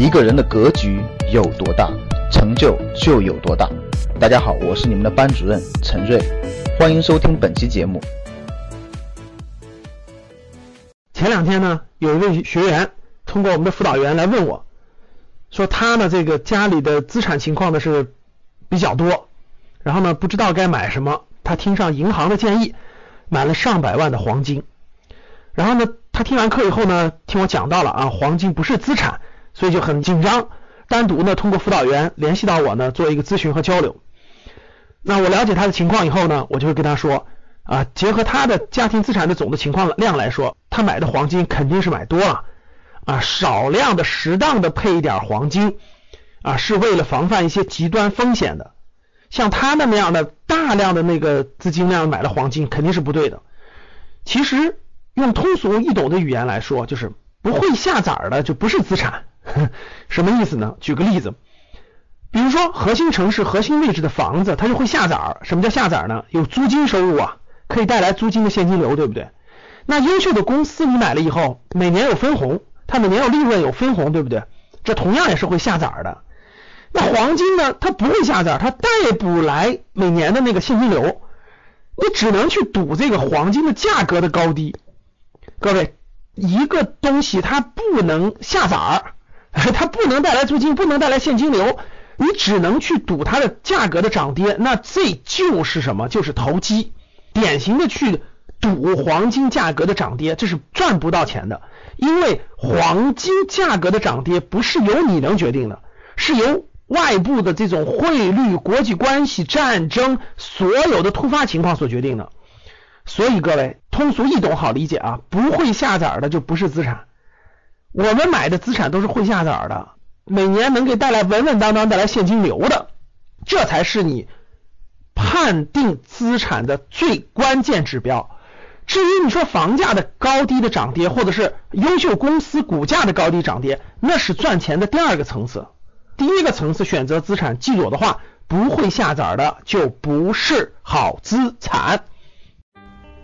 一个人的格局有多大，成就就有多大。大家好，我是你们的班主任陈瑞，欢迎收听本期节目。前两天呢，有一位学员通过我们的辅导员来问我，说他呢这个家里的资产情况呢是比较多，然后呢不知道该买什么，他听上银行的建议，买了上百万的黄金，然后呢他听完课以后呢，听我讲到了啊，黄金不是资产。所以就很紧张，单独呢通过辅导员联系到我呢做一个咨询和交流。那我了解他的情况以后呢，我就会跟他说啊，结合他的家庭资产的总的情况量来说，他买的黄金肯定是买多了啊，少量的适当的配一点黄金啊，是为了防范一些极端风险的。像他那么样的大量的那个资金量买了黄金肯定是不对的。其实用通俗易懂的语言来说，就是不会下崽的就不是资产。什么意思呢？举个例子，比如说核心城市、核心位置的房子，它就会下崽儿。什么叫下崽儿呢？有租金收入啊，可以带来租金的现金流，对不对？那优秀的公司你买了以后，每年有分红，它每年有利润有分红，对不对？这同样也是会下崽儿的。那黄金呢？它不会下崽，它带不来每年的那个现金流，你只能去赌这个黄金的价格的高低。各位，一个东西它不能下崽儿。它不能带来租金，不能带来现金流，你只能去赌它的价格的涨跌。那这就是什么？就是投机，典型的去赌黄金价格的涨跌，这是赚不到钱的。因为黄金价格的涨跌不是由你能决定的，是由外部的这种汇率、国际关系、战争所有的突发情况所决定的。所以各位通俗易懂好理解啊，不会下崽的就不是资产。我们买的资产都是会下崽的，每年能给带来稳稳当当带来现金流的，这才是你判定资产的最关键指标。至于你说房价的高低的涨跌，或者是优秀公司股价的高低涨跌，那是赚钱的第二个层次。第一个层次选择资产，记住我的话，不会下崽的就不是好资产。